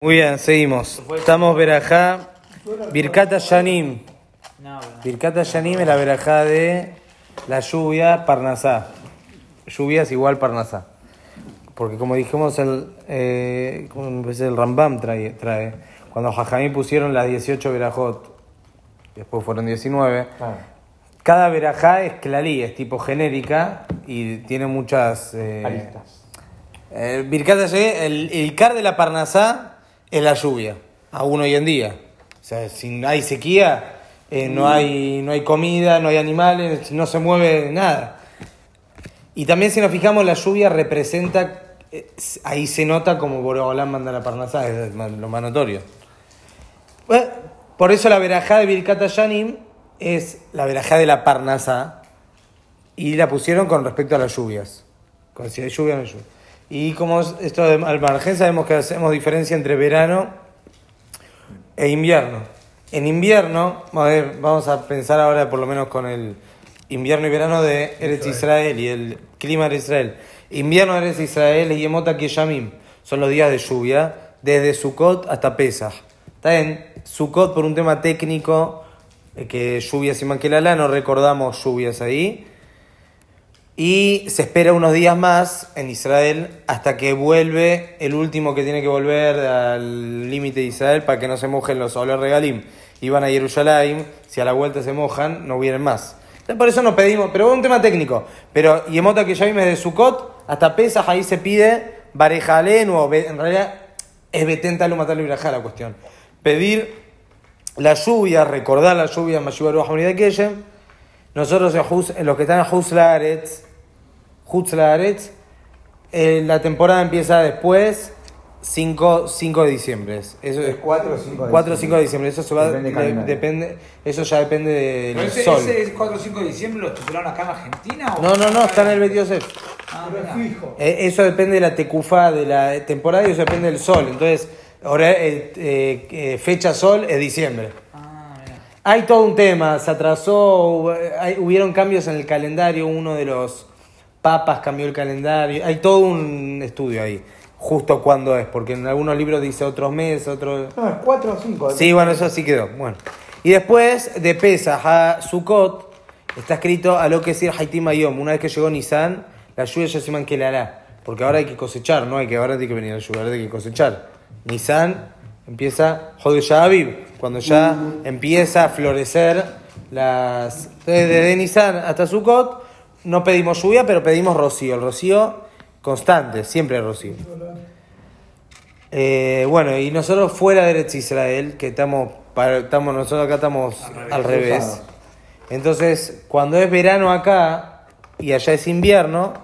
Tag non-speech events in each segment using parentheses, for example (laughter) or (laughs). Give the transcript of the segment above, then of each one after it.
Muy bien, seguimos. Estamos verajá, Birkata Shanim. Birkata Shanim es la verajá de la lluvia Parnasá. Lluvia es igual Parnasá. Porque como dijimos, el, eh, como el Rambam trae, trae, cuando Jajamí pusieron las 18 verajot, después fueron 19, cada verajá es clalí, es tipo genérica y tiene muchas... eh, Aristas. el Birkat Hashem, el, el Icar de la Parnasá es la lluvia, aún hoy en día. O sea, si hay sequía, eh, no, hay, no hay comida, no hay animales, no se mueve nada. Y también si nos fijamos, la lluvia representa, eh, ahí se nota como Borobalán manda la Parnasá, es lo más notorio. Bueno, por eso la verajá de Birkat Yanim es la verajá de la Parnasá y la pusieron con respecto a las lluvias. Con si hay lluvia no hay lluvia. Y como es- esto al margen sabemos que hacemos diferencia entre verano e invierno. En invierno, a ver, vamos a pensar ahora por lo menos con el invierno y verano de Eretz Israel y el clima de Israel. Invierno de Eretz Israel y Yemota Yamim son los días de lluvia desde Sukkot hasta Pesach. Está bien, Sukkot por un tema técnico, eh, que lluvias y Manquelala, no recordamos lluvias ahí. Y se espera unos días más en Israel hasta que vuelve el último que tiene que volver al límite de Israel para que no se mojen los Oler Regalim. Iban a Jerusalén, si a la vuelta se mojan, no vienen más. Entonces, por eso nos pedimos, pero es un tema técnico. Pero Yemota que ya vimos de Sukkot hasta Pesach, ahí se pide Barejalén o en realidad es Betenta Lumatal Ibrajá la cuestión. Pedir la lluvia, recordar la lluvia, Mashiach Baruch Hamid. Nosotros en, los que están en Hutz Laaretz, Hutz Laaretz, eh, la temporada empieza después 5, 5 de diciembre. Eso es 4 o 5 de 4 o 5 de diciembre. Eso, se va, Depende de- depende, eso ya depende del ¿Pero ese, sol. ese 4 o 5 de diciembre lo estipularon acá en Argentina? o- No, no, no, está en el 22 Ah. Eh, Eso depende de la tecufa de la temporada y eso depende del sol. Entonces, hora- eh, eh, eh, fecha sol es diciembre. Ah. Hay todo un tema, se atrasó, hubo- hay- hubieron cambios en el calendario, uno de los papas cambió el calendario, hay todo un estudio ahí, justo cuándo es, porque en algunos libros dice otros meses, otros... No, es 4 o 5. Sí, bueno, eso sí quedó. Bueno. Y después de Pesach a Sukkot, está escrito a lo que decir Haitim Ayom. Una vez que llegó Nisan, la lluvia ya se man que la hará. Porque ahora hay que cosechar, no hay que ahora tiene que venir la lluvia, ahora hay que cosechar. Nisan empieza Jodesh Aviv, cuando ya empieza a florecer las. Entonces, desde Nisan hasta Sukkot, no pedimos lluvia, pero pedimos rocío. El rocío constante, siempre rocío. Eh, bueno, y nosotros fuera de Eretz Israel, que estamos, para- estamos nosotros acá estamos al revés. Entonces, cuando es verano acá y allá es invierno,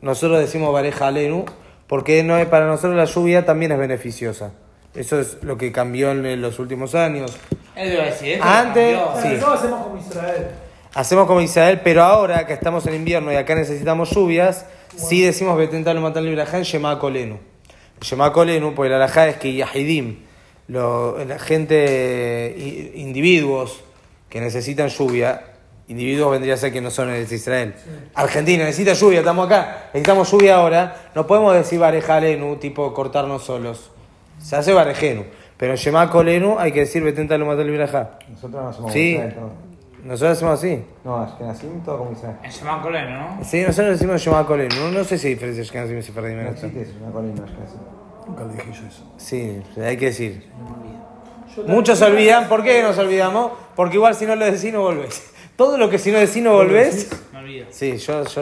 nosotros decimos Bareja Alenu, porque no es, para nosotros la lluvia también es beneficiosa. Eso es lo que cambió en los últimos años. Eso iba a decir, esto Antes, sí. Hacemos como Israel. Hacemos como Israel, pero ahora que estamos en invierno y acá necesitamos lluvias, sí decimos Betentalo Matal Librajá en Shema Kolenu. Shema Kolenu, porque la alajá es que Yahidim, lo- la gente, individuos que necesitan lluvia, individuos vendría a ser que no son de Israel. Argentina necesita lluvia, estamos acá, necesitamos lluvia ahora, no podemos decir Barejalenu, tipo cortarnos solos. Se hace Barejenu, pero en Shema Kolenu hay que decir Betentalo Matal Librajá. Nosotros no hacemos Sí, Israel. Nosotros hacemos así. No, es que nacimos todo como Israel. En Shemán Coleno, ¿no? Sí, nosotros decimos Shema Kolenu. No, no sé si hay diferencias que hacen si perdí No esto. existe eso, una colina, es que así. Nunca le dije yo eso. Sí, hay que decir. Muchos se olvidan. ¿Por qué nos olvidamos? Porque igual si no lo decís no volvés. (laughs) Todo lo que si no decís no volvés. Me olvido. Sí, yo, yo Sí,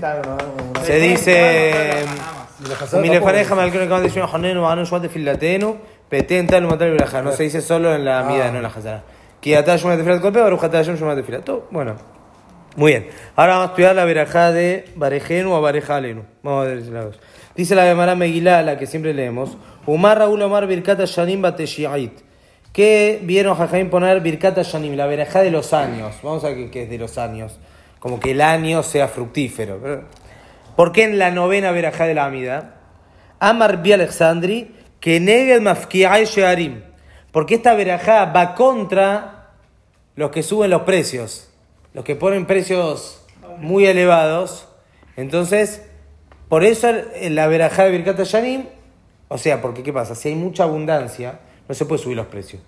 no, no, no. Se dice. Nada más. Mi lefaneja me alcanza cuando dice Jonenu, Anu, Shuate, Filatenu, Petén, Tal, Matal, Braja. No se dice solo en la mida, no en la Hazara. Kiatá, Shumat, Filat, Kolpe, Barujatá, Shumat, Filat. Todo, Bueno. Muy bien. Ahora vamos a estudiar la verajá de Barejenu o Barejalenu. Vamos a ver si la. Dice la Gemara Megilá, la que siempre leemos. Umar Raúl Omar Birkata Shanim Bateshiait. ¿Qué vieron Jajaim poner Birkata Shanim? La verajá de los años. Vamos a ver qué- es de los años. Como que el año sea fructífero. ¿Por qué en la novena verajá de la Amida? Amar Bi Alexandri, que Neged Mafkiai Shearim. Porque esta verajá va contra los que suben los precios, los que ponen precios muy elevados. Entonces, por eso la verajá de Birkat Yanim O sea, porque ¿qué pasa? Si hay mucha abundancia, no se puede subir los precios.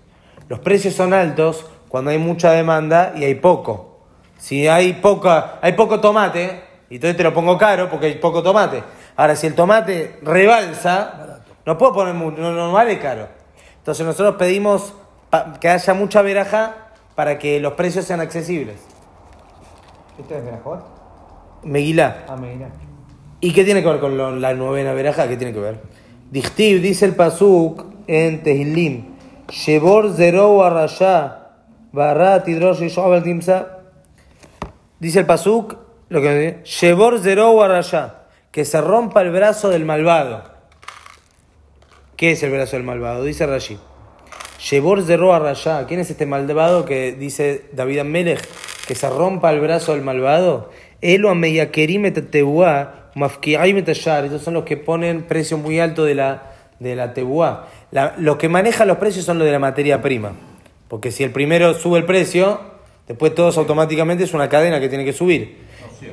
Los precios son altos cuando hay mucha demanda y hay poco. Si hay, poca, hay poco tomate, y entonces te lo pongo caro porque hay poco tomate. Ahora, si el tomate rebalsa, no puedo poner no, no vale caro. Entonces nosotros pedimos que haya mucha veraja para que los precios sean accesibles. ¿Este es Berajot? Megilá. Ah, me dirá. ¿Y qué tiene que ver con lo- la novena veraja? ¿Qué tiene que ver? Dichtiv, dice el Pasuk en Tehilim, Shebor zero arrayá, barra tidrosh yishov al timsa. Dice el Pasuk, lo que dice, Shebor zero arrayá, que se rompa el brazo del malvado. ¿Qué es el brazo del malvado? Dice Rashi. Shebor zero arrayá. ¿Quién es este malvado que dice David Amelech que se rompa el brazo del malvado? Elo ameyakerim et tebuá, mafkiaim et ashar. Esos son los que ponen precio muy alto de la, de la tebuá. Los que manejan los precios son los de la materia prima. Porque si el primero sube el precio, después todos automáticamente es una cadena que tiene que subir. No.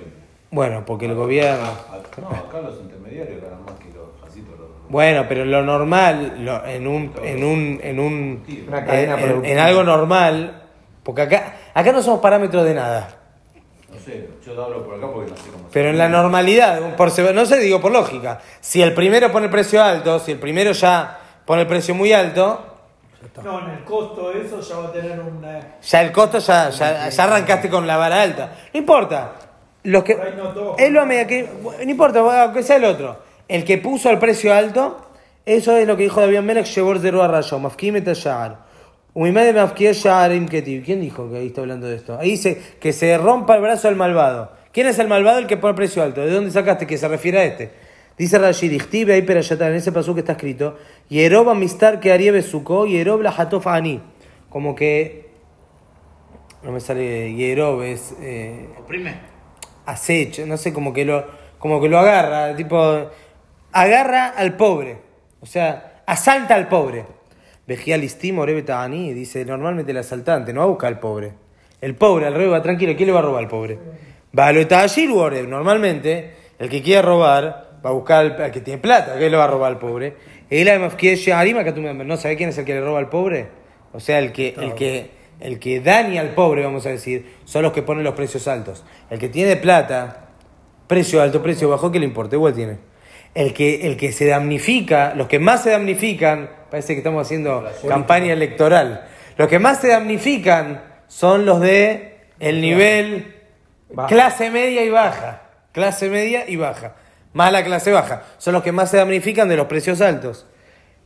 Bueno, porque el gobierno... Acá, no, acá los intermediarios ganan más que los jasitos. Los... Bueno, pero lo normal, lo- en un, en un, en un, Una cadena en- en, algo normal, porque acá, acá no somos parámetros de nada. No sé, yo hablo por acá porque no sé cómo Pero en la normalidad, por, se- no sé, digo por lógica, si el primero pone el precio alto, si el primero ya pone el precio muy alto, No, en el costo de eso ya va a tener una. ya el costo ya, ya, ya arrancaste con la vara alta. No importa. Los que, es lo media que, no importa, aunque sea el otro. El que puso el precio alto, eso es lo que dijo David Melech, llevó a rayo, mafkim et ashar. Umimede mafkim sharim ketiv. ¿Quién dijo que ahí está hablando de esto? Ahí dice que se rompa el brazo del malvado. ¿Quién es el malvado? El que pone el precio alto. ¿De dónde sacaste que se refiere a este? Dice Rashi, dichtive ahí en ese paso que está escrito, Yerob amistar que haría besuko, Yerob la hatof ani. Como que, no me sale Yerob, es... eh, Oprime. acecha, no sé, como que lo, como que lo agarra, tipo, agarra al pobre, o sea, asalta al pobre. Vejía listimo, Ani, dice, normalmente el asaltante no va a buscar al pobre. El pobre, al revés, va tranquilo, ¿quién le va a robar al pobre? Va a lo normalmente, el que quiere robar, va a buscar al, que tiene plata, ¿qué le va a robar al pobre? Que no sabes quién es el que le roba al pobre? O sea, el que, el que, el que daña al pobre, vamos a decir, son los que ponen los precios altos. El que tiene plata, precio alto, precio bajo, ¿qué le importa? Igual tiene. El que, el que se damnifica, los que más se damnifican, parece que estamos haciendo campaña electoral, los que más se damnifican son los de el nivel Baja. clase media y baja. Clase media y baja. Más la clase baja. Son los que más se damnifican de los precios altos.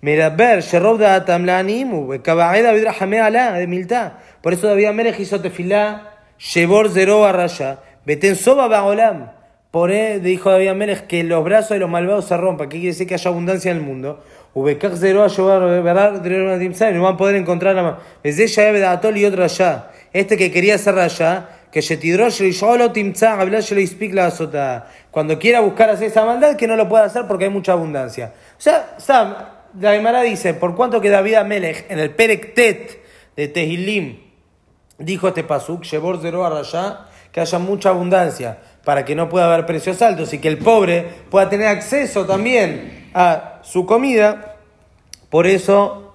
Meraber, Sherob da Tamlanimu, Kabaeda Vidrajame Alá, de Miltá. Por eso David Amelech hizo tefilá, Shebor Zero Arraya, Beten Soba Baolam. Por él dijo David Amelech que los brazos de los malvados se rompan, que quiere decir que haya abundancia en el mundo. Ubekach Zero Ayubar, Berar, no van a poder encontrar la Atol y otro allá. Este que quería ser allá, que. Cuando quiera buscar hacer esa maldad, que no lo pueda hacer porque hay mucha abundancia. O sea, Sam, la Gemara dice, por cuanto que David Amelech en el Perek Tet de Tehilim dijo este pasuk, Shebor Zero que haya mucha abundancia para que no pueda haber precios altos y que el pobre pueda tener acceso también a su comida. Por eso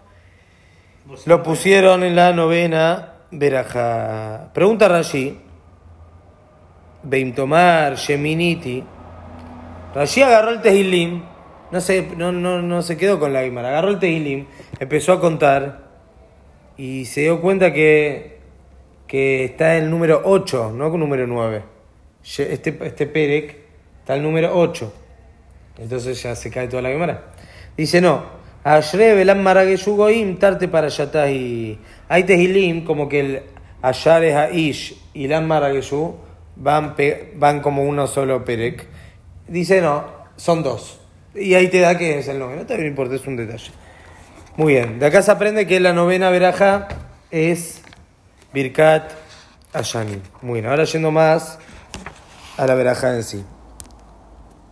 lo pusieron en la novena veraja. Pregunta Rashi, Beimtomar, Sheminiti. Rashi agarró el Tehilim, no se, no, no, no se quedó con la Guimara, agarró el Tehilim, empezó a contar y se dio cuenta que, que está el número 8, no con número 9. Este, este Perek está el número 8. Entonces ya se cae toda la Guimara. Dice no. Ashre goim tarte para Hay tehilim como que el Ashar es Aish y lam marageshu van, van como uno solo Perek. Dice no, son dos. Y ahí te da que es el nombre. No importa, es un detalle. Muy bien. De acá se aprende que la novena veraja es Birkat Ashani. Muy bien. Ahora yendo más a la verajá en sí.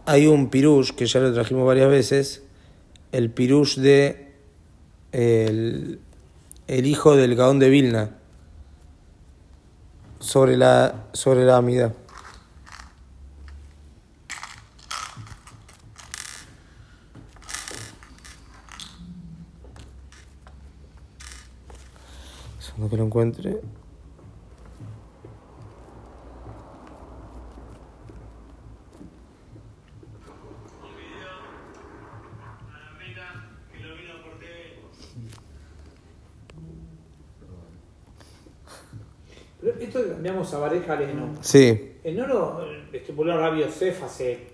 Hay un pirush que ya lo trajimos varias veces, el pirush de el, el hijo del Gaón de Vilna sobre la sobre la amida. Segundo que lo encuentre. Esto que cambiamos a Vareja Leno. Sí. El no lo estipuló Rabbi Yosef hace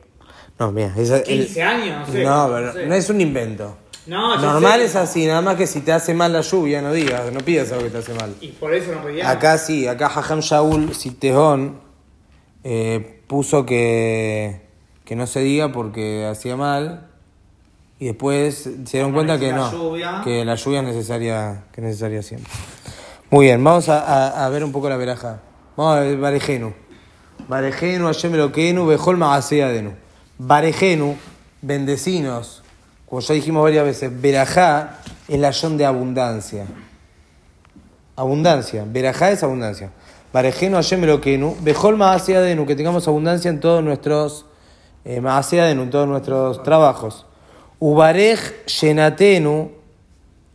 No, mira, esa- el- 15 años, no sé. no, pero sé. no es un invento. No, Normal sé. es así, nada más que si te hace mal la lluvia, no digas, no pidas algo que te hace mal. Y por eso no pedía. Acá sí, acá Jajam Shaul Sitejón eh, puso que, que no se diga porque hacía mal y después se dieron cuenta que la no, lluvia. que la lluvia es necesaria, que es necesaria siempre. Muy bien, vamos a, a- ver un poco la veraja. Vamos a ver Barejenu. Barejenu, Hashem Bejol Magaseadenu. Barejenu, bendecinos. Como ya dijimos varias veces, Berajá es la yon de abundancia. Abundancia. Berajá es abundancia. Barejenu Hashem. Bejol Magaseadenu, que tengamos abundancia en todos nuestros eh, en todos nuestros trabajos. Ubarej Shenatenu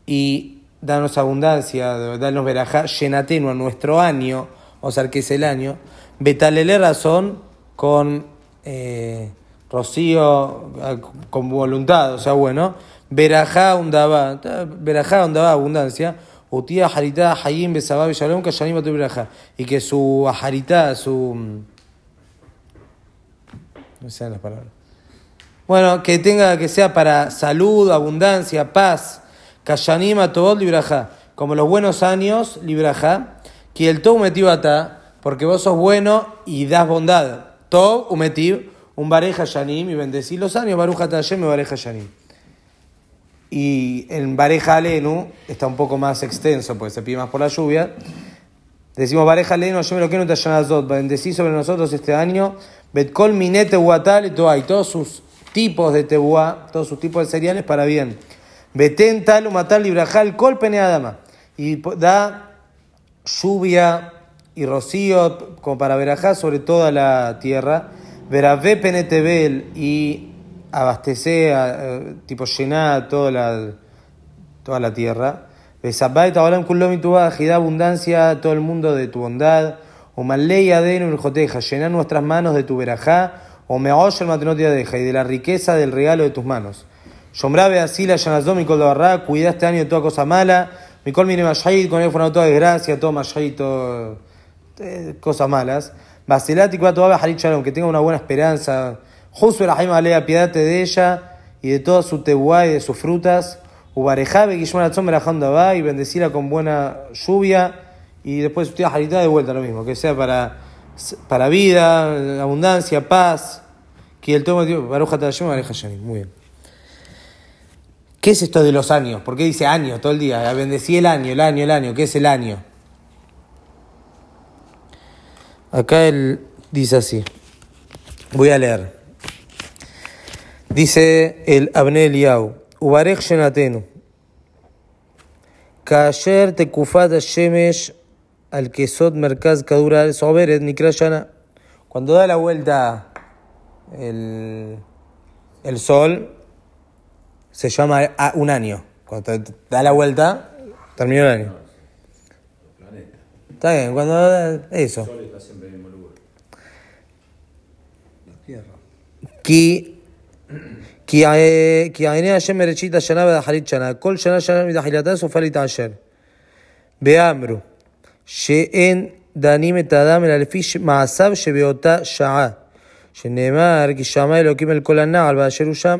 y danos abundancia, danos verajá, llenatenu a nuestro año, o sea, que es el año, betalele razón con eh, rocío, eh, con voluntad, o sea, bueno, verajá undaba, verajá undaba abundancia, utía haritá hayim besabá shalom kashanim tu verajá, y que su haritá, su... no sé las palabras. Bueno, que tenga, que sea para salud, abundancia, paz. Kashanima Tobot Libraja. Como los buenos años, Libraja. Que el Tob Umetiv Ata, porque vos sos bueno y das bondad. Tob Umetiv, un Bareja Shanim, y bendecir los años, Baruja Tayem y Bareja Shanim. Y en Bareja Alenu está un poco más extenso, porque se pide más por la lluvia. Decimos Bareja Alenu, yo me lo quiero Tayanazot, bendecí sobre nosotros este año. Betkol Minete Huatal y todo, y todos sus tipos de tebuá, todos sus tipos de cereales para bien. Betén tal umatal librajal kol pene adama. Y da lluvia y rocío como para verajá sobre toda la tierra. Verabé pene tebel y abastece, eh, tipo llená toda la, toda la tierra. Besabay tabalam kulom y da abundancia a todo el mundo de tu bondad. O malei adenu joteja, llená nuestras manos de tu verajá. O me el matenot deja y de la riqueza del regalo de tus manos. Shomrabe asila yanazó mi col barra, cuida este año de toda cosa mala. Mi col mire mashayid, con él fueron toda desgracia, todo mashayid, todo eh, cosas malas. Basilati toda harit shalom, que tenga una buena esperanza. Justo la jaima alea, piedate de ella y de toda su tebuá y de sus frutas. Ubarejabe, Guillón Atzón, va y bendecirla con buena lluvia. Y después su tía de vuelta lo mismo, que sea para, para vida, abundancia, paz. Que el tomo, Baruja Tayim, Bareja Shanim. Muy bien. ¿Qué es esto de los años? ¿Por qué dice años todo el día? Bendecí el año, el año, el año. ¿Qué es el año? Acá él dice así. Voy a leer. Dice el Abne Eliau. Ubarech Shenatenu. Kayer tekufat shemesh al quesot merkaz kadura soberet nikrayana. Cuando da la vuelta el, el sol, se llama a- un año. Cuando te- da la vuelta, terminó el año. Está bien, cuando da eso. El sol está siempre en el mismo lugar. כי כי ע- כי עיני השם מראשית השנה ואחרית שנה, כל שנה שנה מתחילתה סופה להתעשר. ואמרו שאין דנים את האדם אלא לפי ש- מעשיו שבאותה שעה. שנאמר כי שמע אלוקים אל כל הנעל באשר הוא שם.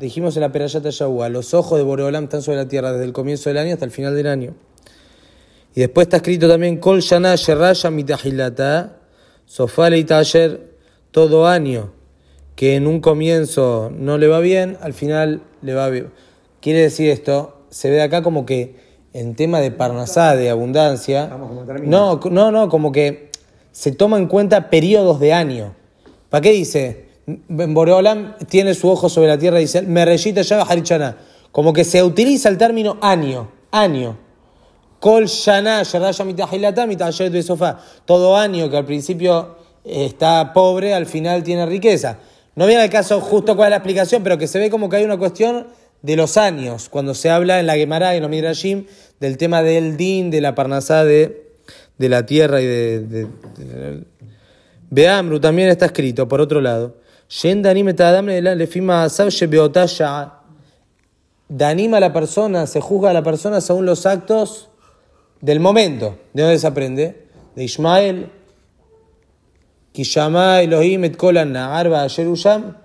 Dijimos en la Perayat Yahua, los ojos de Boreolam están sobre la tierra desde el comienzo del año hasta el final del año. Y después está escrito también Kol Shana Sherraya Mitahilata Sofale Itayer todo año que en un comienzo no le va bien, al final le va bien. Quiere decir esto, se ve acá como que en tema de parnasá, de abundancia, no, no, no, como que se toma en cuenta periodos de año. ¿Para qué dice? Boreolam tiene su ojo sobre la tierra y dice, me reyita ya harichana. Como que se utiliza el término año, año. Kol shana. Todo año que al principio eh, está pobre, al final tiene riqueza. No viene al caso justo cuál es la explicación, pero que se ve como que hay una cuestión de los años, cuando se habla en la Gemara y en los Midrashim del tema del din, de la parnasá de, de la tierra y de, de- de- Beamru también está escrito, por otro lado. Shen danim et adam le- lefima asav shebeotá sha'a. Danim a la persona, se juzga a la persona según los actos del momento. ¿De dónde se aprende? De Ismael. Kishama Elohim et kol nahar ba'asher usham.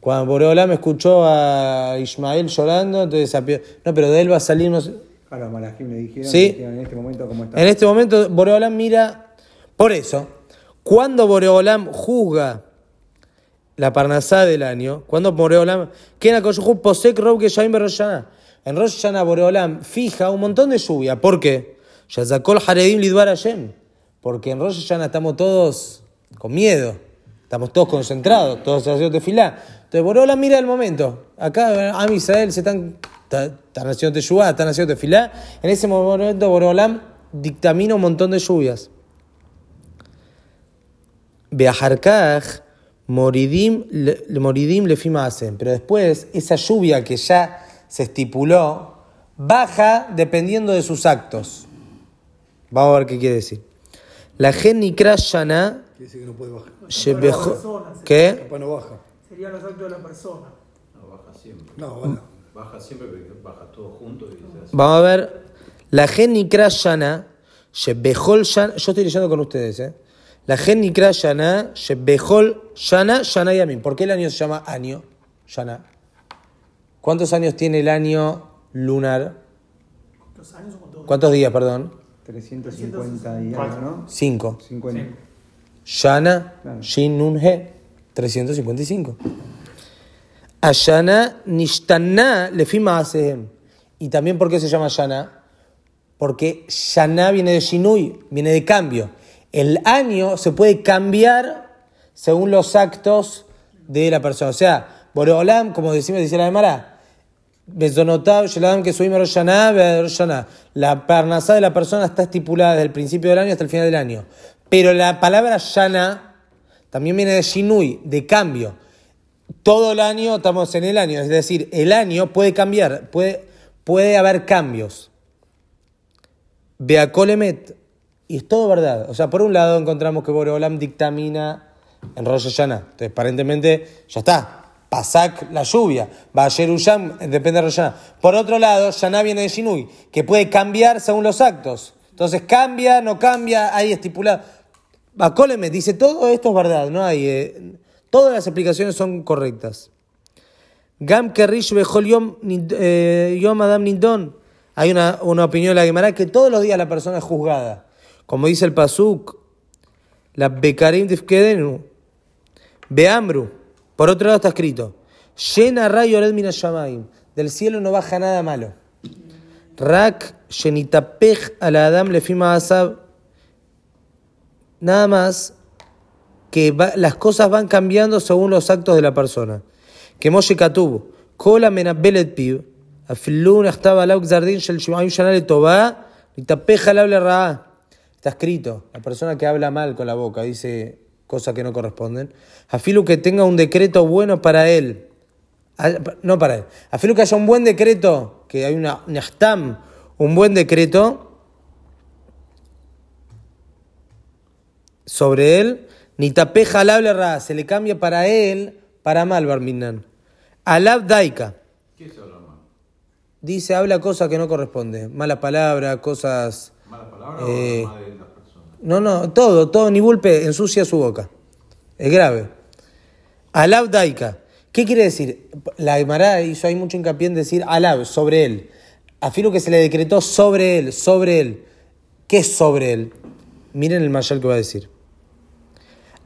Cuando Boreolam escuchó a Ismael llorando, entonces api- no, pero de él va a salir no sé- Claro, Malachim le dijeron, Sí. dijeron en este momento cómo está. En este momento Boreolam mira, por eso, cuando Boreolam juzga la parnasá del año, cuando Boreolam, ¿quién akoyujú posek rob que shaim? En Rosh Hashanah Boreolam fija un montón de lluvia, ¿por qué? Yazakol Haredim Lidvar Hashem, porque en Rosh Hashanah estamos todos con miedo, estamos todos concentrados, todos haciendo tefilá. Entonces Boreolam mira el momento, acá Am Israel se están, está- están haciendo teshuvá, están haciendo tefilá, en ese momento Boreolam dictamina un montón de lluvias. Beajarkaj, Moridim, le- Moridim lefima hacen. Pero después, esa lluvia que ya se estipuló, baja dependiendo de sus actos. Vamos a ver qué quiere decir. La gen nikra shana, Quiere decir que no puede bajar. persona. ¿Qué? Capaz no baja. Serían los actos de la persona. No, baja siempre. No, baja. Baja siempre porque baja todo junto y se hace. Vamos a ver. La gen nikra shana, shebejol shana. Yo estoy leyendo con ustedes, ¿eh? La gen nikra shana, shebejol shana, shana yamin. ¿Por qué el año se llama año? Shana. ¿Cuántos años tiene el año lunar? ¿Cuántos años o cuántos ¿Cuántos días, perdón? 350 y algo, ¿no? Cinco. 50. Shana, Claro. Shin Nun He, 355. Ashana Nishtana Lefima Asehem. Y también, ¿por qué se llama Shana? Porque Shana viene de Shinui, viene de cambio. El año se puede cambiar según los actos de la persona. O sea, Boreolam, como decimos, dice la Gemara, que. La parnasá de la persona está estipulada desde el principio del año hasta el final del año. Pero la palabra Shana también viene de Shinui, de cambio. Todo el año estamos en el año, es decir, el año puede cambiar, puede, puede haber cambios. Beacolemet, y es todo verdad. O sea, por un lado encontramos que Boreolam dictamina en Rosh Hashanah. Entonces, aparentemente, ya está. Pasak, la lluvia. Bayer Usham, depende de Rosh Hashanah. Por otro lado, Shana viene de Shinui, que puede cambiar según los actos. Entonces, cambia, no cambia, hay estipulado. Bacolemet dice, todo esto es verdad, no hay... eh, todas las explicaciones son correctas. Gam Kerish Bejol Yom, eh, Adam Nidon. Hay una, una opinión de la Gemara que todos los días la persona es juzgada. Como dice el Pasuk, la Bekarim Tifkedenu, Beamru. Por otro lado está escrito, Shena Rayo. Del cielo no baja nada malo. Rak Shenitapej al Adam Lefima Asab. Nada más que las cosas van cambiando según los actos de la persona. Que Moshe Katubu, Kola Menabelet Piv, Afilun estaba Lauk Zardin Shel Shumayim Shana Le Tová, Nitapeja le habla Raá. Está escrito, la persona que habla mal con la boca, dice cosas que no corresponden. Afilu que tenga un decreto bueno para él. Ah, No para él. Afilu que haya un buen decreto, que hay una Nahtam, un buen decreto sobre él, ni tapeja al habla ra, se le cambia para él, para mal, Barminan. Alab daika. ¿Qué se habla mal? Dice, habla cosas que no corresponden. Mala palabra, cosas. ¿Mala palabra Eh, o mal de las personas? No, no, todo, todo, ni vulpe ensucia su boca. Es grave. Alab daika. ¿Qué quiere decir? La Gemara hizo ahí mucho hincapié en decir alab, sobre él. Afirmo que se le decretó sobre él, sobre él. ¿Qué es sobre él? Miren el mayal que va a decir.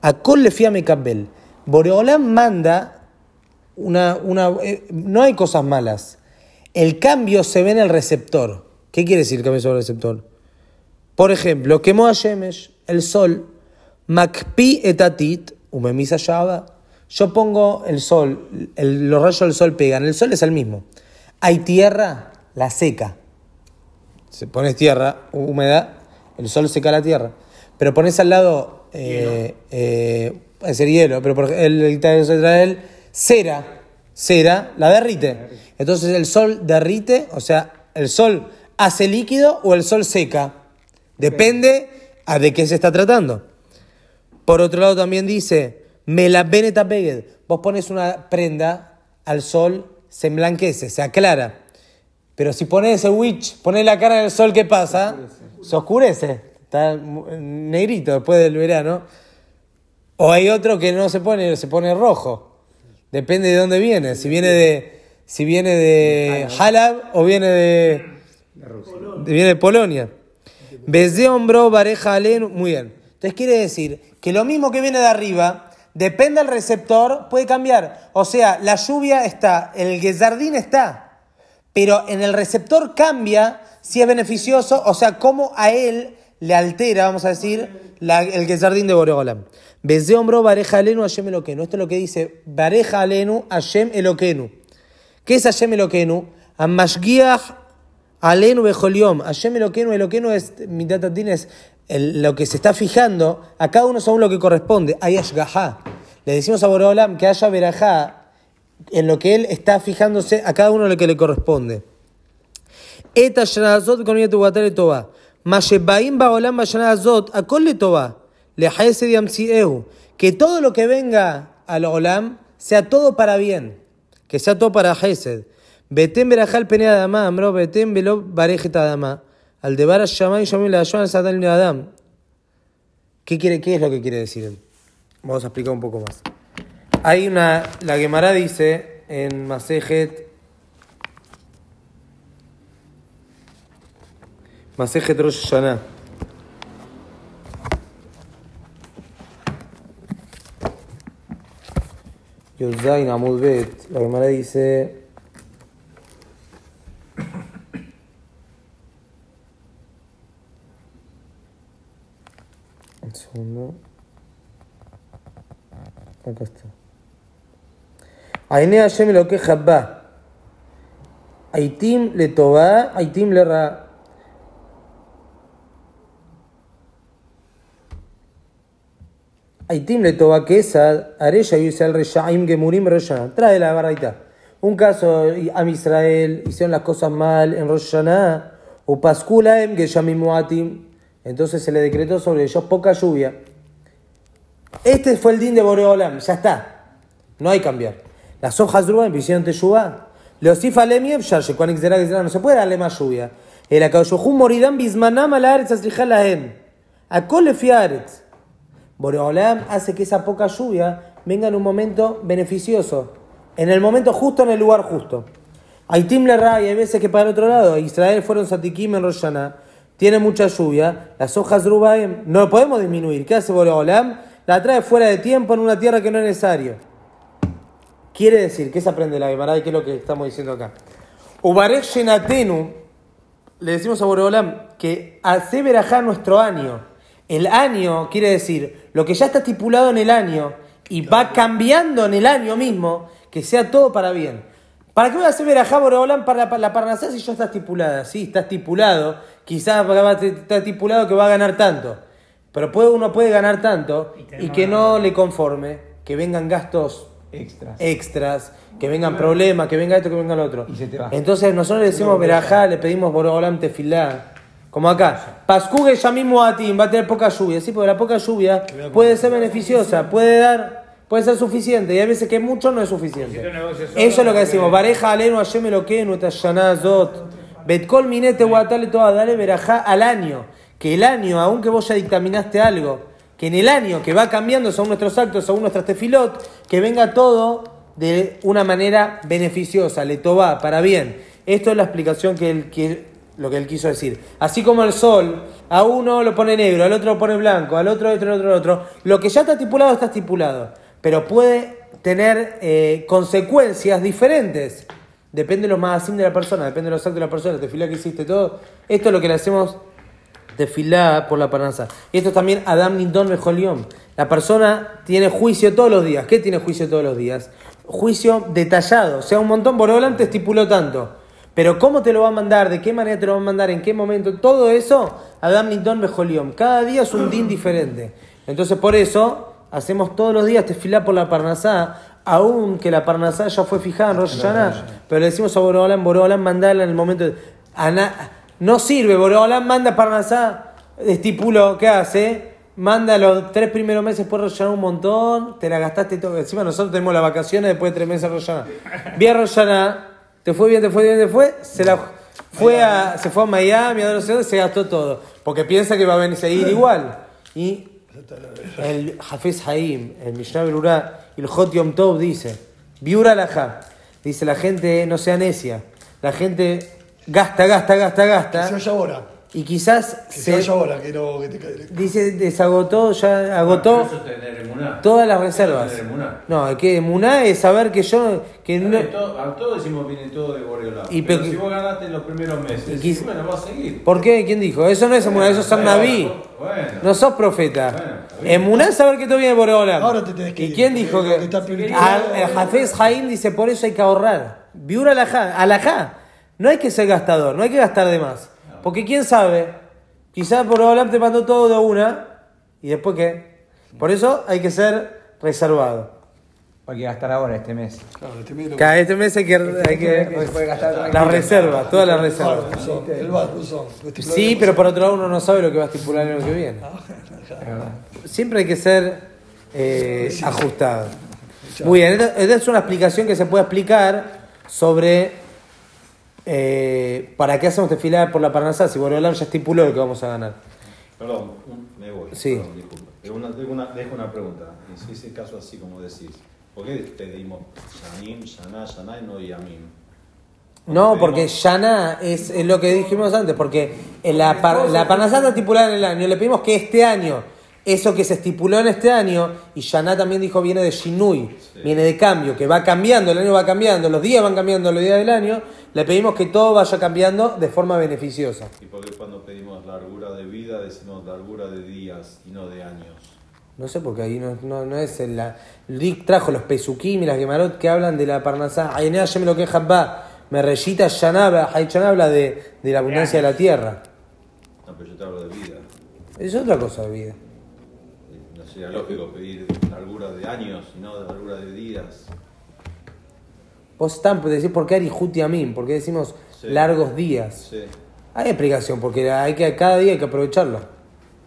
A Kol le fiame Kabel. Boreolam manda una, una. eh, no hay cosas malas. El cambio se ve en el receptor. ¿Qué quiere decir cambia sobre el receptor? Por ejemplo, quemó a Shemesh, el sol, Makpi etatit, umemisa shaba. Yo pongo el sol, el- los rayos del sol pegan, el sol es el mismo. Hay tierra, la seca. Se pones tierra, húmeda, el sol seca la tierra. Pero pones al lado, eh, eh, puede ser hielo, pero por el, el de Israel, cera, cera, la derrite. Entonces el sol derrite, o sea, el sol hace líquido o el sol seca. Depende a de qué se está tratando. Por otro lado también dice, me la beneta peged. Vos pones una prenda al sol, se emblanquece, se aclara. Pero si pones el witch, pones la cara del sol, ¿qué pasa? Se oscurece. Está negrito después del verano. O hay otro que no se pone, se pone rojo. Depende de dónde viene. Si viene de, si viene de Halab o viene de, de- viene de Polonia. Besé hombro, pareja aleno. Muy bien. Entonces quiere decir que lo mismo que viene de arriba, depende del receptor, puede cambiar. O sea, la lluvia está, el jardín está, pero en el receptor cambia si es beneficioso, o sea, cómo a él le altera, vamos a decir, el jardín de Boreolam. Besé hombro, pareja alenu, Hashem Eloquenu. Esto es lo que dice, pareja alenu, Hashem Eloquenu. ¿Qué es Hashem Eloquenu? Amashgiach Alenu Bejoliom, Hashem Eloquenu, Eloquenu es, Mi Mitatatín es lo que se está fijando, a cada uno según lo que corresponde. Hay Ashgahá. Le decimos a Borolam que haya Berajá en lo que él está fijándose, a cada uno lo que le corresponde. Eta Shanazot con Yatubatale Toba. Mashebaim Baolam Bashanazot, Akol le Toba. Le Diamsieu. Que todo lo que venga al Olam sea todo para bien. Que sea todo para Hesed. Betem berajal pene adama, amro betem velo barejet adama. Al de bara y yamim la al satán le adam. ¿Qué, quiere, ¿Qué es lo que quiere decir? Vamos a explicar un poco más. Hay una, la Gemara dice en Masejet, Masejet Rosh Hashanah. Yozain Amud Bet, la Gemara dice... Un segundo. Acá está. Aine Hashem lo que Jabba. Aitim le Toba, Aitim le Ra. Aitim le Toba Kesad, Aresha Yusel Reshaim Gemurim Roshana. Trae la baraita. Un caso, a Israel hicieron las cosas mal en Rosh Hashanah, o Pasculaem Geshamim Muatim. Entonces se le decretó sobre ellos poca lluvia. Este fue el din de Boreolam, ya está. No hay cambiar. Las hojas Rubén hicieron Teshuvah. Leosif alem yefshar, shekuan ixzera gizera, no se puede darle más lluvia. El akadoshujum moridam bismanam al aretz azrijal lahem. Akol lefi aretz. Boreolam hace que esa poca lluvia venga en un momento beneficioso. En el momento justo, en el lugar justo. Hay Tim le y hay veces que para el otro lado. Israel fueron Satikim en Rosh Hashanah. Tiene mucha lluvia. Las hojas Rubaim no lo podemos disminuir. ¿Qué hace Boreolam? La trae fuera de tiempo en una tierra que no es necesario. Quiere decir, ¿qué se aprende de la Gemara y qué es lo que estamos diciendo acá? Ubarek Shenatenu, le decimos a Boreolam que hace verajá nuestro año. El año quiere decir lo que ya está estipulado en el año y va cambiando en el año mismo, que sea todo para bien. ¿Para qué voy a hacer verajá Boreolam para la, la Parnasá si ya está estipulada? Sí, está estipulado. Quizás está estipulado que va a ganar tanto. Pero puede, uno puede ganar tanto y que no le conforme, que vengan gastos Extras. extras, que vengan problemas, que venga esto, que venga lo otro. Y se te va. Entonces nosotros le decimos verajá, le pedimos Boreolam tefilá. Como acá, Pascugue ya mismo a ti, va a tener poca lluvia, sí, porque la poca lluvia puede ser beneficiosa, puede dar, puede ser suficiente, y hay veces que mucho no es suficiente. Eso es lo que decimos, alenu Hashem Eloquenu et Hashanah Zot, Betkol minete guatale toda, dale verajá al año, que el año, aunque vos ya dictaminaste algo, que en el año que va cambiando según nuestros actos, según nuestras tefilot, que venga todo de una manera beneficiosa, le toba, para bien. Esto es la explicación que él, que- lo que él quiso decir. Así como el sol, a uno lo pone negro, al otro lo pone blanco, al otro, otro, otro, otro. Lo que ya está estipulado está estipulado, pero puede tener eh, consecuencias diferentes Depende de los magasim de la persona, depende de los actos de la persona, tefilá que hiciste, todo. Esto es lo que le hacemos tefilá por la parnasa. Y esto también Adam Nindon Mejoliom. La persona tiene juicio todos los días. ¿Qué tiene juicio todos los días? Juicio detallado. O sea, un montón, Boreolam te estipuló tanto. Pero cómo te lo va a mandar, de qué manera te lo va a mandar, en qué momento, todo eso, Adam Nindon Mejoliom. Cada día es un din diferente. Entonces, por eso, hacemos todos los días tefilá por la parnasá, aun que la parnasá ya fue fijada en Rosh Hashanah, pero le decimos a Boreolam, Boreolam, mandala en el momento de... Ana- no sirve, Boreolam manda parnasá, estipulo, ¿qué hace? Manda los tres primeros meses por Rosh Hashanah un montón, te la gastaste todo. Encima nosotros tenemos las vacaciones después de tres meses de Rosh Hashanah. Rosh te fue bien, te fue bien, te fue, se la fue a, se fue a Miami, a no sé dónde, se gastó todo. Porque piensa que va a venir a seguir igual. Y el Hafiz Haim, el Mishnah Berurah, y el Hot Yom Tov dice, Biura Laja, dice la gente no sea necia, la gente gasta, gasta, gasta, se gasta, ahora. Y quizás Que se, se, vaya ahora, que no que te dice, desagotó, ya agotó emuná. todas las reservas. Emuná. No, es que Muná es saber que yo, que no, todo- a todos decimos viene todo de Boreolá. Y pero pe- si vos ganaste en los primeros meses, Y quis- bueno, va a seguir. ¿por qué? ¿Quién dijo? Eso no es Muná, eso es Bueno, Naví. Bueno. No sos profeta. Bueno. Emuná es saber que todo viene por Olam. Ahora te tenés que ¿Y ir, quién dijo que.? que Hafez Haim dice: por eso hay que ahorrar. Biura alajá. Alajá. No hay que ser gastador, no hay que gastar de más. Porque quién sabe, quizás por Olam te mandó todo de una y después qué. Por eso hay que ser reservado. Hay que gastar ahora este mes. Claro, este medio- Cada este mes hay que. Hay que puede gastar la tranquilo. reserva, todas las reservas. el bar, Sí, pero por otro lado uno no sabe lo que va a estipular en lo que viene. Siempre hay que ser eh, ajustado. Muy bien, esta es una explicación que se puede explicar sobre eh, para qué hacemos tefilá por la Parnasá si Boreolam ya estipuló lo que vamos a ganar. Perdón, me voy. Sí. Perdón, disculpa. Tengo una, tengo una- dejo una pregunta. Si es el caso así como decís, ¿por qué pedimos Shanim, Shaná, Shaná y no Yamim? No, porque Yana es, es lo que dijimos antes, porque en la, par- la Parnasá está estipulada en el año, le pedimos que este año, eso que se estipuló en este año, y Yana también dijo viene de Shinui, viene de cambio, que va cambiando, el año va cambiando, los días van cambiando los días del año, le pedimos que todo vaya cambiando de forma beneficiosa. ¿Y por qué cuando pedimos largura de vida decimos largura de días y no de años? No sé porque ahí no, no, no es en la. Rick trajo los Pesukim y las Gemarot que hablan de la Parnasá. Ainea me lo que va. Me Yanaba. Haichan habla de, de la abundancia de la tierra. No, pero yo te hablo de vida. Es otra cosa, vida. No sería lógico pedir largura de años y no de largura de días. Vos están decís por qué Arijuti Amin, porque decimos Sí. largos días. Sí, Hay explicación, porque hay que, cada día hay que aprovecharlo.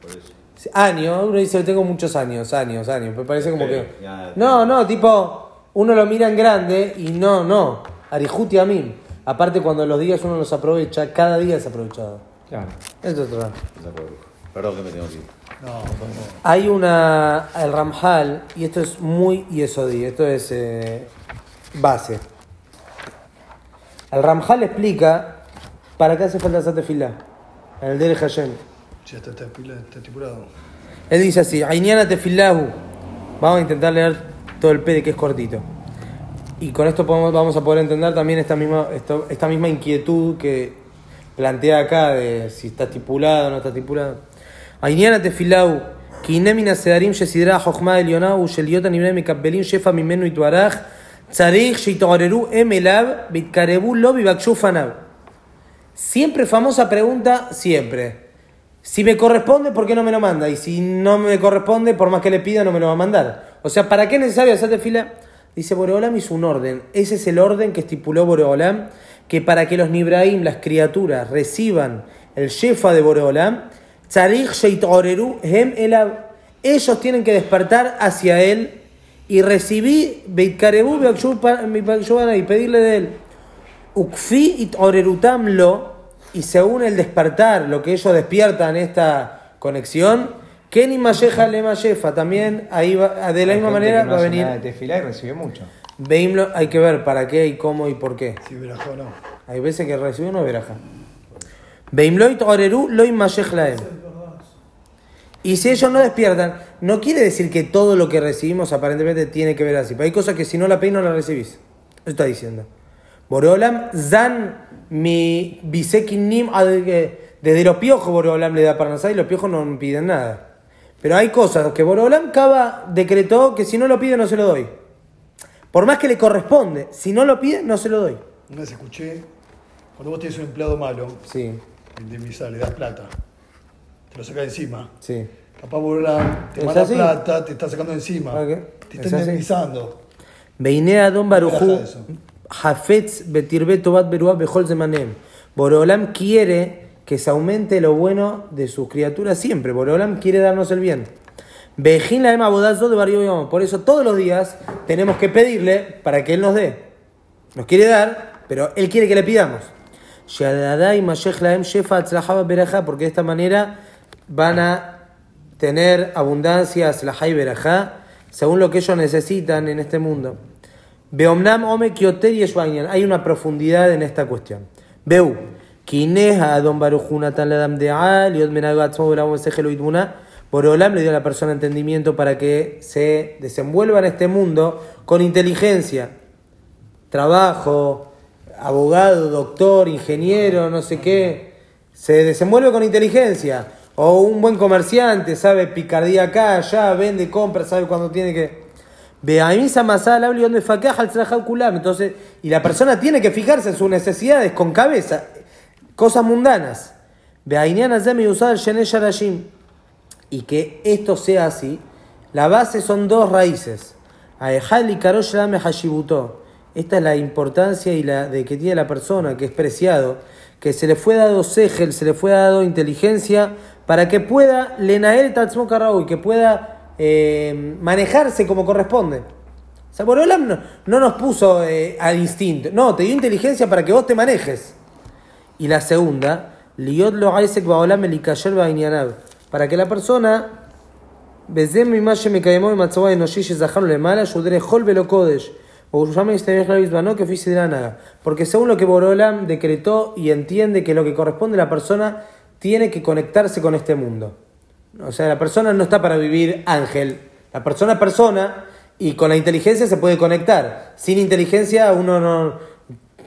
por eso. Años, uno dice, tengo muchos años, años, años. Me parece como que. ya, No, no, tipo, uno lo mira en grande y no, no. Arijuti Amin. Aparte, cuando los días uno los aprovecha, cada día es aprovechado. Claro. Esto es acuerdo. Perdón que me tengo que ir. No, por favor. Hay una. El Ramjal, y esto es muy Yesodí, esto es eh, base. El Ramjal explica para qué hace falta esa tefilá. En el Derech Hashem. Sí, está, está, está estipulado. Él dice así: Ainiana tefilahu. Vamos a intentar leer todo el PD que es cortito. Y con esto podemos, vamos a poder entender también esta misma, esta, misma inquietud que plantea acá de si está estipulado o no está estipulado. Ainiana tefilahu. Kinemina sedarim yesidra jochma elionau sheliota nibrem kabbelin shefa mimenu ituaraj. Siempre famosa pregunta, siempre. Si me corresponde, ¿por qué no me lo manda? Y si no me corresponde, por más que le pida, no me lo va a mandar. O sea, ¿para qué es necesario hacerte fila? Dice Boreolam hizo un orden. Ese es el orden que estipuló Boreolam, que para que los Nibraim, las criaturas, reciban el Shefa de Boreolam, Tzarich Sheitoreru Hem Elab, ellos tienen que despertar hacia él y recibir beitkarebu y pedirle de él. Ukfi it orerutam lo, y según el despertar, lo que ellos despiertan esta conexión, Kenny Mayeja le Mayefa, también ahí va- de la Hay misma manera que no va a venir. de tefilá y recibe mucho. Veimlo, hay que ver para qué y cómo y por qué. Si verajó o no. Hay veces que recibe uno veraja. Veimlo it oreru lo Mayej laem. Y si ellos no despiertan, no quiere decir que todo lo que recibimos aparentemente tiene que ver así. Pero hay cosas que si no la pedís no la recibís. Eso está diciendo. Boreolam zan mi bisekinim eh, desde los piojos Boreolam le da Parnasá y los piojos no piden nada. Pero hay cosas que Boreolam Cava decretó que si no lo pide no se lo doy. Por más que le corresponde, si no lo pide no se lo doy. Una vez escuché, cuando vos tenés un empleado malo, Sí, indemnizar, le das plata, te lo saca de encima. sí. Capaz Borolán te ¿Es manda plata, te está sacando de encima. ¿Para qué? Te ¿Es está indemnizando. Beinea Don Barujú, Deja eso. Hafetz Betirbe Tobat Beruah Bejol Zemanem. Boreolam quiere que se aumente lo bueno de sus criaturas siempre. Boreolam quiere darnos el bien. Bejín la ema bodazo de Barrio. Por eso todos los días tenemos que pedirle para que Él nos dé. Nos quiere dar, pero Él quiere que le pidamos. Porque de esta manera van a tener abundancia, Atzlahá y según lo que ellos necesitan en este mundo. Beomnam Ome Kioter y Eshwainyan. Hay una profundidad en esta cuestión. Beu. Kineja Barujunatan Ladam Yod Mesejelo Itmuna. Boreolam le dio a la persona entendimiento para que se desenvuelva en este mundo con inteligencia, trabajo, abogado, doctor, ingeniero, no sé qué, se desenvuelve con inteligencia. O un buen comerciante, sabe picardía acá, allá, vende, compra, sabe cuándo tiene que... Entonces, y la persona tiene que fijarse en sus necesidades con cabeza, cosas mundanas. Y que esto sea así, la base son dos raíces. Esta es la importancia y la de que tiene la persona, que es preciado, que se le fue dado segel, se le fue dado inteligencia para que pueda Lenael Tatsmuk y que pueda eh, manejarse como corresponde. O sea, Borolam no, no, nos puso eh, al instinto, no, te dio inteligencia para que vos te manejes. Y la segunda, Liot lo para que la persona Porque según lo que Borolam decretó y entiende que lo que corresponde a la persona tiene que conectarse con este mundo. O sea, la persona no está para vivir ángel. La persona persona y con la inteligencia se puede conectar. Sin inteligencia uno no...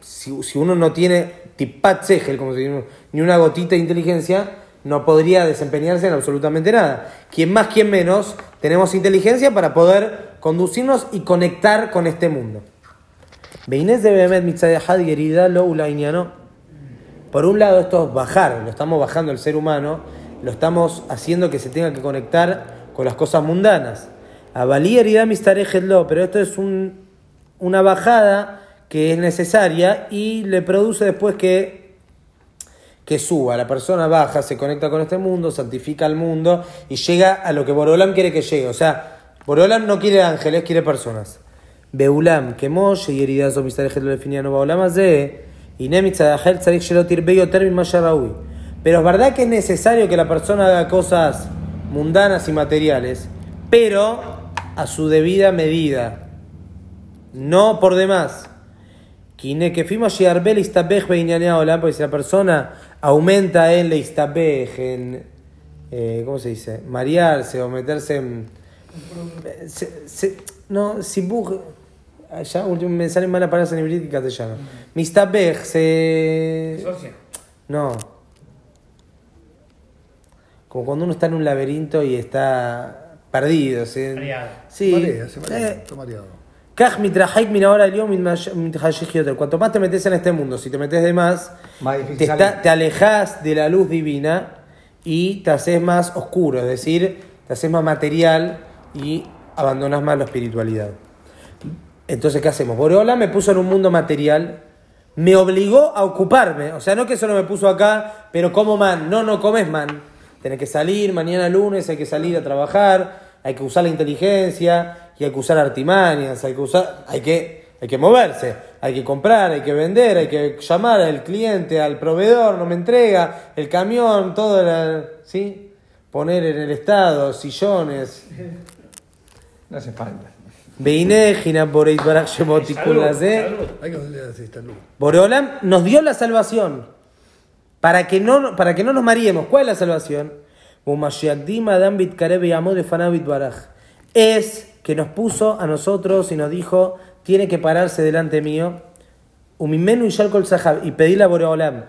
Si, uno no tiene tipat segel, como ni una gotita de inteligencia, no podría desempeñarse en absolutamente nada. Quien más, quien menos, tenemos inteligencia para poder conducirnos y conectar con este mundo. Beinez de Behemet Mitzadehad Yerida Lo. Por un lado, esto es bajar, lo estamos bajando el ser humano, lo estamos haciendo que se tenga que conectar con las cosas mundanas. Avalí Yerida Mistarejet Lo, pero esto es un- una bajada que es necesaria y le produce después que que suba, la persona baja, se conecta con este mundo, santifica al mundo y llega a lo que Borolam quiere que llegue. O sea, Borolam no quiere ángeles, quiere personas. Beulam, que Moshe y heridas o mistarejet lo definiano Baolam haze, y. Pero es verdad que es necesario que la persona haga cosas mundanas y materiales, pero a su debida medida, no por demás. Porque si la persona aumenta en leistabej, en, eh, ¿cómo se dice? Marearse o meterse en... Se, se- no, sibuj, ya último me salen malas palabras en hebreo y castellano. Mistabej, se... Socia. No. Como cuando uno está en un laberinto y está perdido. se- Mareado. Sí. Marea, se marea, Eh, está mareado. El Cuanto más te metes en este mundo, si te metes de más, Más difícil te, salir. está- te alejas de la luz divina y te haces más oscuro, es decir, te haces más material y abandonas más la espiritualidad. Entonces, ¿qué hacemos? Boreola me puso en un mundo material, me obligó a ocuparme. O sea, no que solo me puso acá, pero como man. No, no comes man. Tenés que salir, mañana lunes hay que salir a trabajar, hay que usar la inteligencia, y hay que usar artimañas, hay que usar, hay que, hay que moverse, hay que comprar, hay que vender, hay que llamar al cliente, al proveedor, no me entrega, el camión, todo, la- ¿sí? Poner en el estado, sillones. No hace falta. Veiné, Ginam Boreit Barak Shemot. Boreolam nos dio la salvación para que no, para que no nos mareemos. ¿Cuál es la salvación? Es que nos puso a nosotros y nos dijo, tiene que pararse delante mío Umimenu y Shalkol Sahab, y pedirle a Boreolam.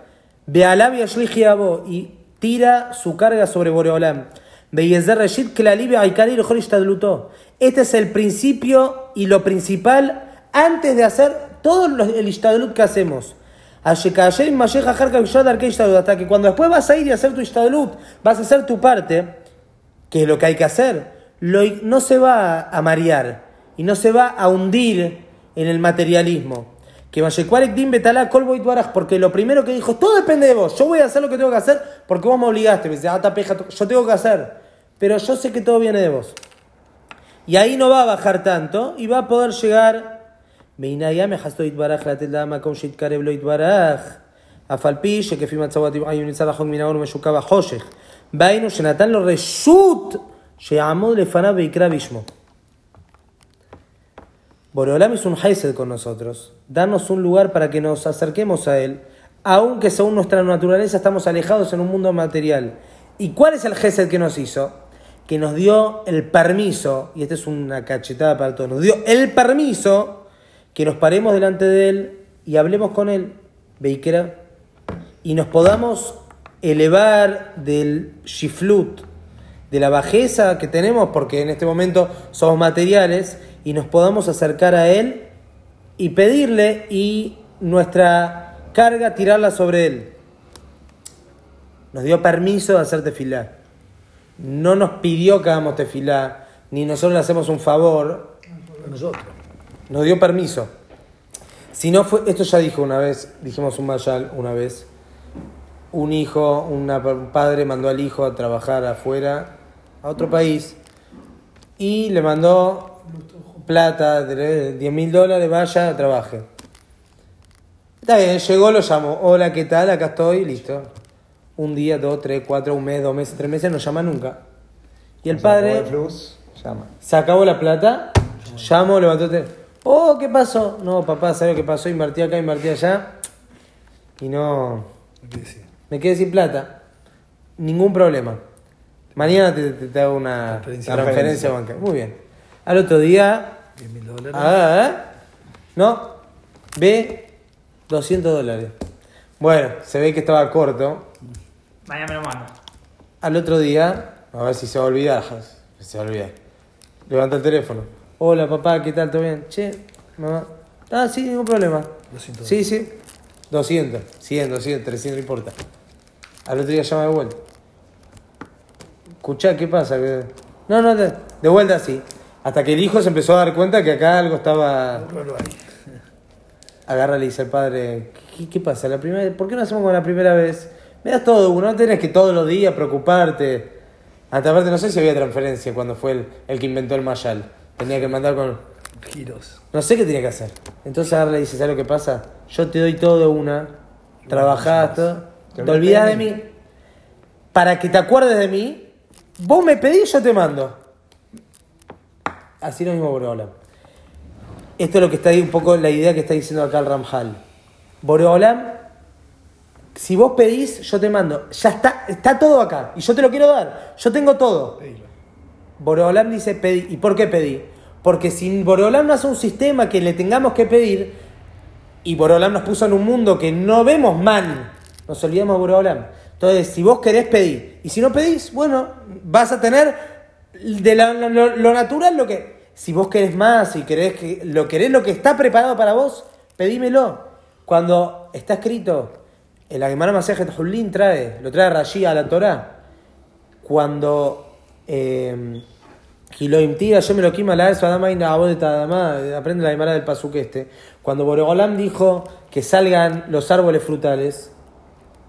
Bealab y y tira su carga sobre Boreolam. Beyezer Reshit que la alivia Aikari y Ishtadlutó. Este es el principio y lo principal antes de hacer todo el Ishtadlut que hacemos. Hasta que cuando después vas a ir y hacer tu Ishtadlut, vas a hacer tu parte, que es lo que hay que hacer, no se va a marear y no se va a hundir en el materialismo. Que porque lo primero que dijo, todo depende de vos, yo voy a hacer lo que tengo que hacer porque vos me obligaste, "Ah, yo tengo que hacer, pero yo sé que todo viene de vos Y ahí no va a bajar tanto y va a poder llegar. Meinayame hasto itbaraj la telda makom shitkarev lo itbaraj. אף על פי שכפי מצב הטבעי נמצא רחוק מן האור ומשוקע בחושך. והיינו שנתן לו רשות שיעמוד לפניו ויקרא בשמו. Boreolam es un Hesed con nosotros. Darnos un lugar para que nos acerquemos a Él, aunque según nuestra naturaleza estamos alejados en un mundo material. ¿Y cuál es el Hesed que nos hizo? que nos dio el permiso, y esta es una cachetada para todos, nos dio el permiso que nos paremos delante de Él y hablemos con Él, Beikera, y nos podamos elevar del shiflut, de la bajeza que tenemos, porque en este momento somos materiales, y nos podamos acercar a Él y pedirle y nuestra carga tirarla sobre Él. Nos dio permiso de hacer tefilá. No nos pidió que hagamos tefilá, ni nosotros le hacemos un favor, Nosotros. nos dio permiso. Si no fue, esto ya dijo una vez, dijimos un mayal una vez, un hijo, una- un padre mandó al hijo a trabajar afuera, a otro país, y le mandó plata, de 10 mil dólares, vaya, trabaje. Está bien, llegó, lo llamó, hola, ¿qué tal? Acá estoy, listo. Un día, dos, tres, cuatro, un mes, dos meses, tres meses, no llama nunca. Y el padre... llama. Se acabó la plata, llamo, levantó el teléfono. Oh, ¿qué pasó? No, papá, ¿sabes lo que pasó? Invertí acá, invertí allá. Y no. Me quedé sin plata. Ningún problema. Mañana te, te- te hago una Transferencia. transferencia bancaria. Muy bien. Al otro día. 10 mil dólares. Ah, ¿eh? No. Ve 200 dólares. Bueno, se ve que estaba corto. Mañana me lo manda. Al otro día, a ver si se va a olvidar. Se va a olvidar. Levanta el teléfono. Hola papá, ¿qué tal? ¿Todo bien? Che, mamá. Ah, sí, ningún problema. 200 Sí, sí. 200, 100, 200, 300, no importa. Al otro día llama de vuelta. Escuchá, ¿qué pasa? ¿Qué- No, no, de, de vuelta así. Hasta que el hijo se empezó a dar cuenta que acá algo estaba... Agarra y le dice al padre, ¿qué, qué pasa? La primera, vez- ¿Por qué no hacemos como la primera vez? Me das todo uno, no tenés que todos los días preocuparte. Hasta aparte no sé si había transferencia cuando fue el, el que inventó el Mayal. Tenía que mandar con... Giros. No sé qué tenía que hacer. Entonces y le dice, ¿sabes lo que pasa? Yo te doy todo de una, trabajás, todo, te olvidas de mí. Para que te acuerdes de mí, vos me pedís, yo te mando. Así lo mismo Boreolam. Esto es lo que está ahí un poco la idea que está diciendo acá el Ramjal. Boreolam, si vos pedís, yo te mando. Ya está, está todo acá. Y yo te lo quiero dar. Yo tengo todo. Pedilo. Boreolam dice pedí. ¿Y por qué pedí? Porque si Boreolam no hace un sistema que le tengamos que pedir, y Boreolam nos puso en un mundo que no vemos mal, nos olvidamos de Boreolam. Entonces, si vos querés pedir, y si no pedís, bueno, vas a tener de la- lo, lo natural lo que. Si vos querés más y querés que, lo querés lo que está preparado para vos, pedímelo. Cuando está escrito, el Aguimara Masejet Hulín trae, lo trae Rashi a la Torah, cuando eh, Giloim tira, yo me lo quima la eso, Adama y Tadama, aprende la Aguimara del Pasuk este. Cuando Boregolam dijo que salgan los árboles frutales,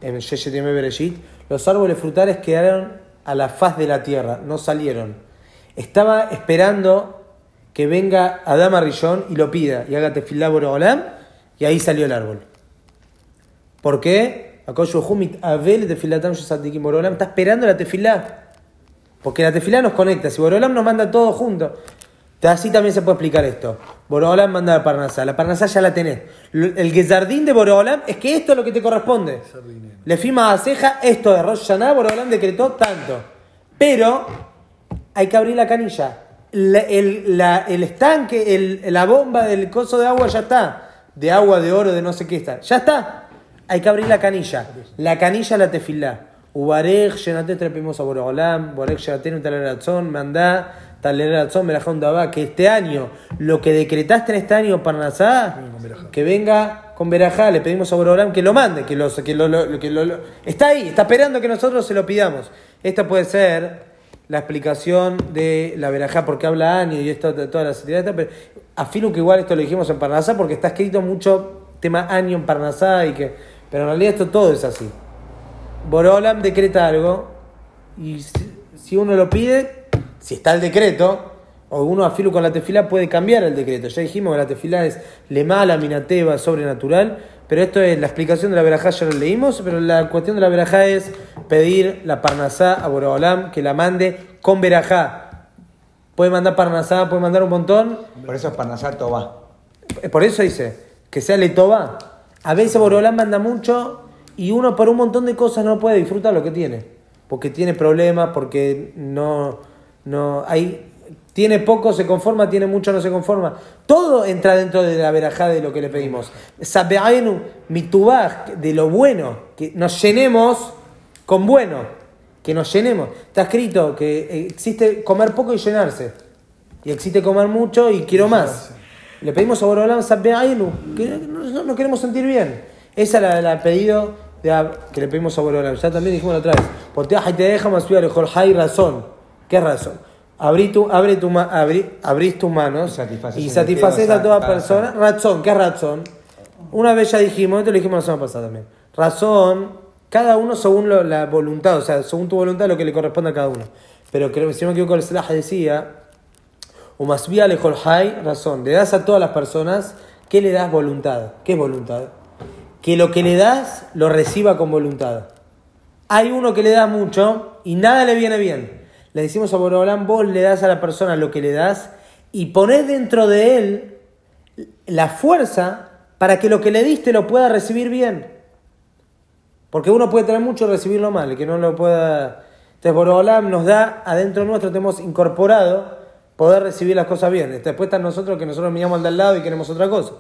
en Yeshet Yemé Bereshit, los árboles frutales quedaron a la faz de la tierra, no salieron. Estaba esperando que venga Adama Rillón y lo pida y haga tefilá Boregolam, y ahí salió el árbol. ¿Por qué? Está esperando la tefilá. Porque la tefilá nos conecta. Si Boreolam nos manda todo junto. Así también se puede explicar esto. Boreolam manda la Parnasá. La Parnasá ya la tenés. El Gezardín de Boreolam es que esto es lo que te corresponde. Le firma a ceja esto de Rosh Hashanah, Boreolam decretó tanto. Pero hay que abrir la canilla. La- el, la- el estanque, el- la bomba del coso de agua ya está. de agua, de oro, de no sé qué está. Ya está. Hay que abrir la canilla. La canilla la tefilá. Ubarej, llenate trepimos a Borogolam, Borek, llenate un taleratzón, mandá, taleratzón, melajón dabá. Que este año, lo que decretaste en este año, Parnasá, que venga con Berajá, le pedimos a Borogolam que lo mande, que, los, que, lo, lo- que lo- está ahí, está esperando que nosotros se lo pidamos. Esta puede ser la explicación de la verajá, porque habla año y esto, de todas las actividades, pero afirmo que igual esto lo dijimos en Parnasá porque está escrito mucho tema año en Parnasá y que, pero en realidad esto todo es así. Borolam decreta algo y si, uno lo pide, si está el decreto, o uno afilo con la tefila puede cambiar el decreto. Ya dijimos que la tefila es le mala, minateva, sobrenatural, pero esto es la explicación de la verajá, ya lo leímos, pero la cuestión de la verajá es pedir la parnasá a Borolam que la mande con verajá. Puede mandar parnasá, puede mandar un montón, Por eso es Parnasá Tobá. eh, por eso dice que sea letoba. A veces Borolán manda mucho y uno por un montón de cosas no puede disfrutar lo que tiene. Porque tiene problemas, porque no, no hay, tiene poco, se conforma, tiene mucho, no se conforma. Todo entra dentro de la verajá de lo que le pedimos. Sabeaenu, mitubaj, de lo bueno, que nos llenemos con bueno, que nos llenemos. Está escrito que existe comer poco y llenarse. Y existe comer mucho y quiero más. Le pedimos a Borolam Sabbeainu, que no, no- queremos sentir bien. Esa es la, la pedido de que le pedimos a Borolam. Ya también dijimos la otra vez. Poteaj y te deja más hay razón. ¿Qué razón? Abrí tu, abre tu, abrí- abrís tus manos Y satisfaces a toda persona. Razón, ¿qué razón? Una vez ya dijimos, esto lo dijimos la semana pasada también. Razón, cada uno según lo- la voluntad, o sea, según tu voluntad lo que le corresponde a cada uno. Pero creo, si no me equivoco, el Salah decía, Umasbia lejol hay, razón, le das a todas las personas, ¿qué le das voluntad? ¿Qué es voluntad? Que lo que le das lo reciba con voluntad. Hay uno que le da mucho y nada le viene bien. Le decimos a Borobalán, vos le das a la persona lo que le das y ponés dentro de él la fuerza para que lo que le diste lo pueda recibir bien. Porque uno puede tener mucho y recibirlo mal, que no lo pueda... Entonces Borobalam nos da, adentro nuestro tenemos incorporado poder recibir las cosas bien. Después está nosotros que nosotros miramos al de al lado y queremos otra cosa.